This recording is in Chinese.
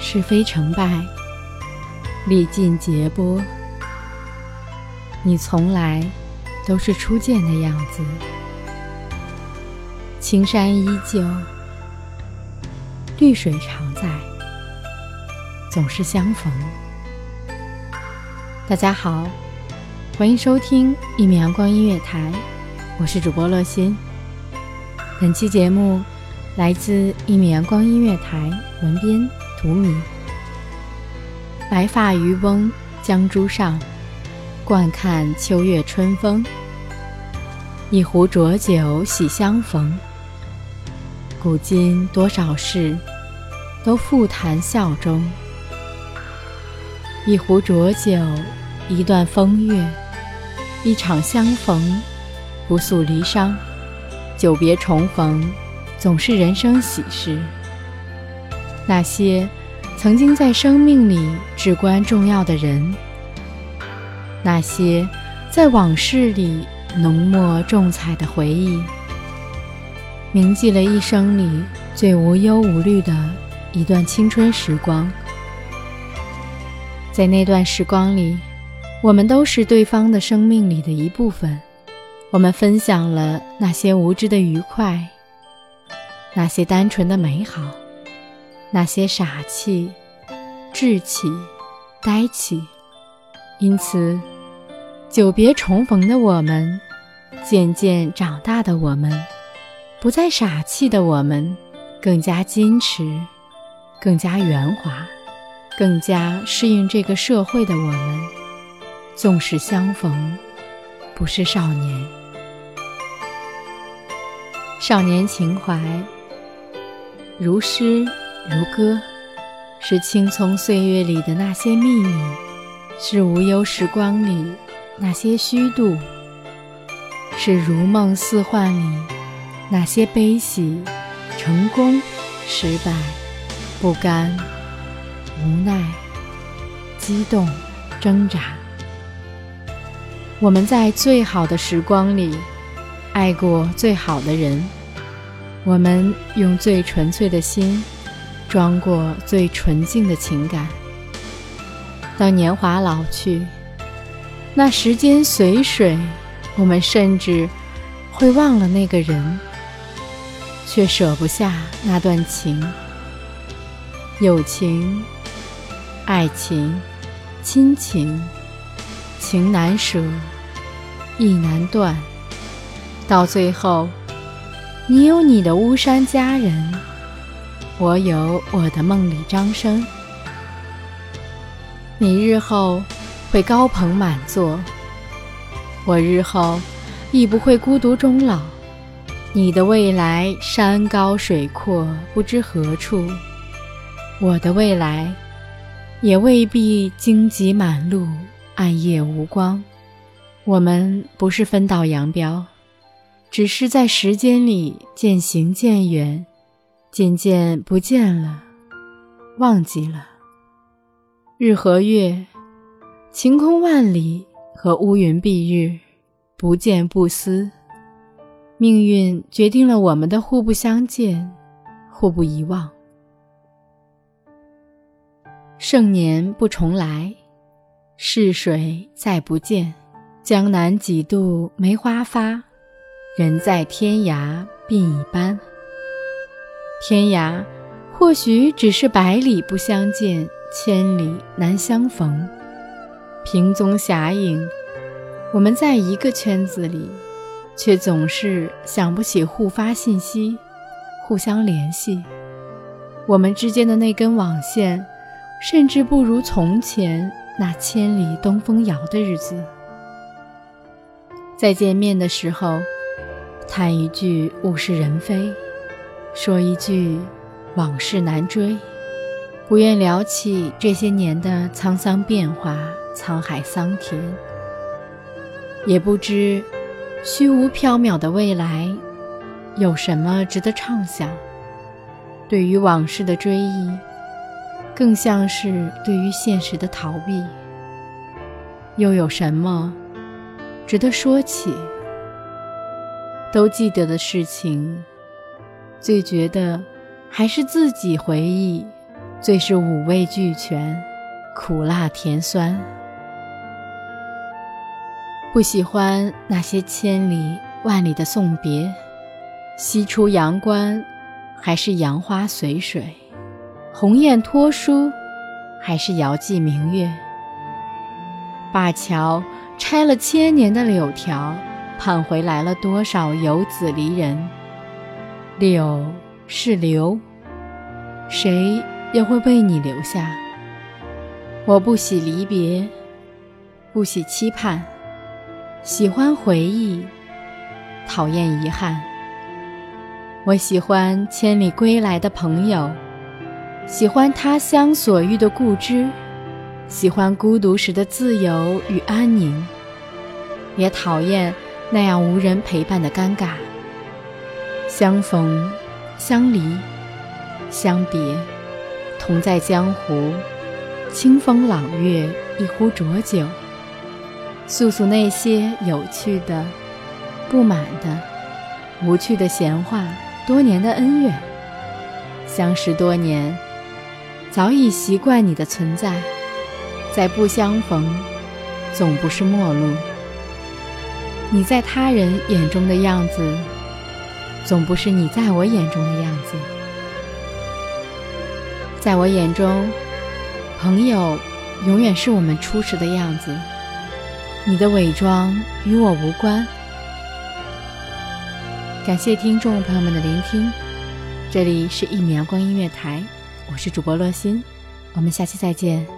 是非成败，历尽劫波，你从来都是初见的样子。青山依旧，绿水常在，总是相逢。大家好，欢迎收听一米阳光音乐台，我是主播乐心。本期节目来自一米阳光音乐台文编。荼蘼，白发渔翁江渚上，惯看秋月春风。一壶浊酒喜相逢，古今多少事，都付谈笑中。一壶浊酒，一段风月，一场相逢，不诉离殇。久别重逢，总是人生喜事。那些曾经在生命里至关重要的人，那些在往事里浓墨重彩的回忆，铭记了一生里最无忧无虑的一段青春时光。在那段时光里，我们都是对方的生命里的一部分，我们分享了那些无知的愉快，那些单纯的美好。那些傻气、稚气、呆气，因此，久别重逢的我们，渐渐长大的我们，不再傻气的我们，更加矜持，更加圆滑，更加适应这个社会的我们，纵使相逢，不是少年，少年情怀，如诗。如歌，是青葱岁月里的那些秘密，是无忧时光里那些虚度，是如梦似幻里那些悲喜、成功、失败、不甘、无奈、激动、挣扎。我们在最好的时光里爱过最好的人，我们用最纯粹的心。装过最纯净的情感。当年华老去，那时间随水，我们甚至会忘了那个人，却舍不下那段情。友情、爱情、亲情，情难舍，意难断。到最后，你有你的巫山佳人。我有我的梦里张生，你日后会高朋满座，我日后亦不会孤独终老。你的未来山高水阔，不知何处；我的未来也未必荆棘满路，暗夜无光。我们不是分道扬镳，只是在时间里渐行渐远。渐渐不见了，忘记了。日和月，晴空万里和乌云蔽日，不见不思。命运决定了我们的互不相见，互不遗忘。盛年不重来，逝水再不见。江南几度梅花发，人在天涯鬓已斑。天涯或许只是百里不相见，千里难相逢。萍踪侠影，我们在一个圈子里，却总是想不起互发信息、互相联系。我们之间的那根网线。甚至不如从前那千里东风遥的日子。再见面的时候，叹一句物是人非，说一句往事难追，不愿聊起这些年的沧桑变化、沧海桑田，也不知虚无缥缈的未来有什么值得畅想。对于往事的追忆。更像是对于现实的逃避。又有什么值得说起？都记得的事情，最觉得还是自己回忆，最是五味俱全，苦辣甜酸。不喜欢那些千里万里的送别，西出阳关，还是杨花随水。鸿雁托书，还是遥寄明月？灞桥拆了千年的柳条，盼回来了多少游子离人？柳是留，谁又会为你留下？我不喜离别，不喜期盼，喜欢回忆，讨厌遗憾。我喜欢千里归来的朋友。喜欢他乡所遇的故知，喜欢孤独时的自由与安宁，也讨厌那样无人陪伴的尴尬。相逢，相离，相别，同在江湖，清风朗月，一壶浊酒，诉诉那些有趣的、不满的、无趣的闲话，多年的恩怨，相识多年。早已习惯你的存在，在不相逢，总不是陌路。你在他人眼中的样子，总不是你在我眼中的样子。在我眼中，朋友永远是我们初时的样子。你的伪装与我无关。感谢听众朋友们的聆听，这里是一米阳光音乐台。我是主播洛心，我们下期再见。